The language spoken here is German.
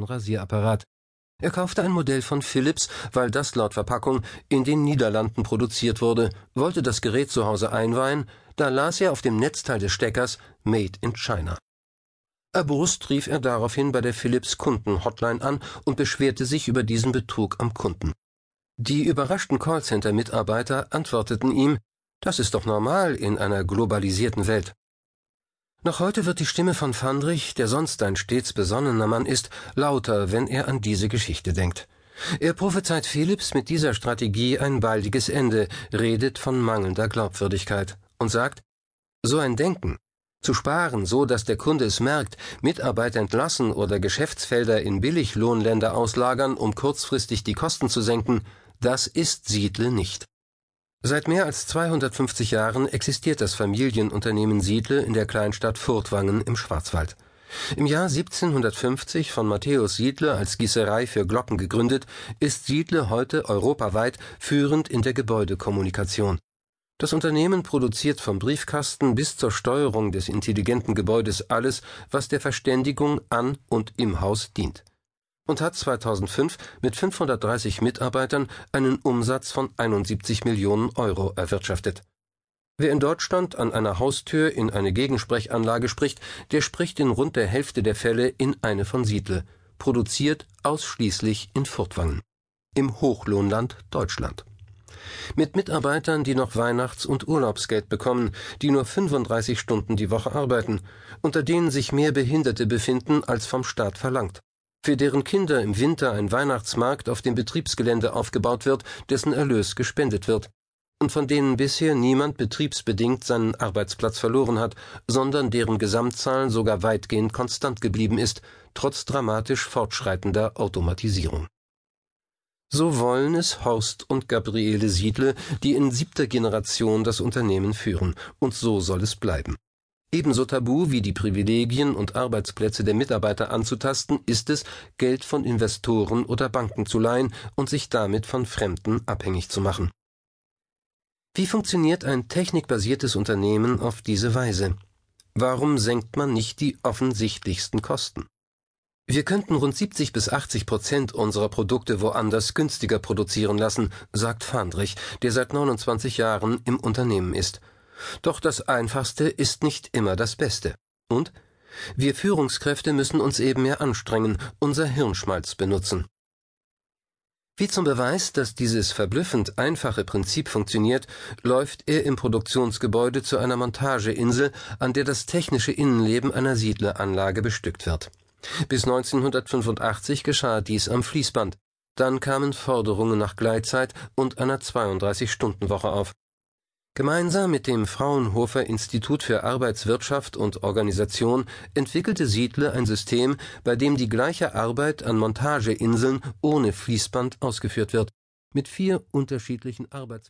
neuen Rasierapparat. Er kaufte ein Modell von Philips, weil das laut Verpackung in den Niederlanden produziert wurde, wollte das Gerät zu Hause einweihen, da las er auf dem Netzteil des Steckers Made in China. Erbost rief er daraufhin bei der Philips Kunden-Hotline an und beschwerte sich über diesen Betrug am Kunden. Die überraschten Callcenter-Mitarbeiter antworteten ihm, das ist doch normal in einer globalisierten Welt. Noch heute wird die Stimme von Fandrich, der sonst ein stets besonnener Mann ist, lauter, wenn er an diese Geschichte denkt. Er prophezeit Philips mit dieser Strategie ein baldiges Ende, redet von mangelnder Glaubwürdigkeit und sagt, so ein Denken, zu sparen, so dass der Kunde es merkt, Mitarbeiter entlassen oder Geschäftsfelder in Billiglohnländer auslagern, um kurzfristig die Kosten zu senken, das ist Siedle nicht. Seit mehr als 250 Jahren existiert das Familienunternehmen Siedle in der Kleinstadt Furtwangen im Schwarzwald. Im Jahr 1750 von Matthäus Siedle als Gießerei für Glocken gegründet, ist Siedle heute europaweit führend in der Gebäudekommunikation. Das Unternehmen produziert vom Briefkasten bis zur Steuerung des intelligenten Gebäudes alles, was der Verständigung an und im Haus dient und hat 2005 mit 530 Mitarbeitern einen Umsatz von 71 Millionen Euro erwirtschaftet. Wer in Deutschland an einer Haustür in eine Gegensprechanlage spricht, der spricht in rund der Hälfte der Fälle in eine von Siedle, produziert ausschließlich in Furtwangen, im Hochlohnland Deutschland. Mit Mitarbeitern, die noch Weihnachts- und Urlaubsgeld bekommen, die nur 35 Stunden die Woche arbeiten, unter denen sich mehr Behinderte befinden, als vom Staat verlangt für deren Kinder im Winter ein Weihnachtsmarkt auf dem Betriebsgelände aufgebaut wird, dessen Erlös gespendet wird, und von denen bisher niemand betriebsbedingt seinen Arbeitsplatz verloren hat, sondern deren Gesamtzahl sogar weitgehend konstant geblieben ist, trotz dramatisch fortschreitender Automatisierung. So wollen es Horst und Gabriele Siedle, die in siebter Generation das Unternehmen führen, und so soll es bleiben. Ebenso tabu wie die Privilegien und Arbeitsplätze der Mitarbeiter anzutasten, ist es, Geld von Investoren oder Banken zu leihen und sich damit von Fremden abhängig zu machen. Wie funktioniert ein technikbasiertes Unternehmen auf diese Weise? Warum senkt man nicht die offensichtlichsten Kosten? Wir könnten rund 70 bis 80 Prozent unserer Produkte woanders günstiger produzieren lassen, sagt Fandrich, der seit 29 Jahren im Unternehmen ist. Doch das Einfachste ist nicht immer das Beste. Und wir Führungskräfte müssen uns eben mehr anstrengen, unser Hirnschmalz benutzen. Wie zum Beweis, dass dieses verblüffend einfache Prinzip funktioniert, läuft er im Produktionsgebäude zu einer Montageinsel, an der das technische Innenleben einer Siedleranlage bestückt wird. Bis 1985 geschah dies am Fließband. Dann kamen Forderungen nach Gleitzeit und einer 32-Stunden-Woche auf. Gemeinsam mit dem Fraunhofer Institut für Arbeitswirtschaft und Organisation entwickelte Siedle ein System, bei dem die gleiche Arbeit an Montageinseln ohne Fließband ausgeführt wird, mit vier unterschiedlichen Arbeitsplätzen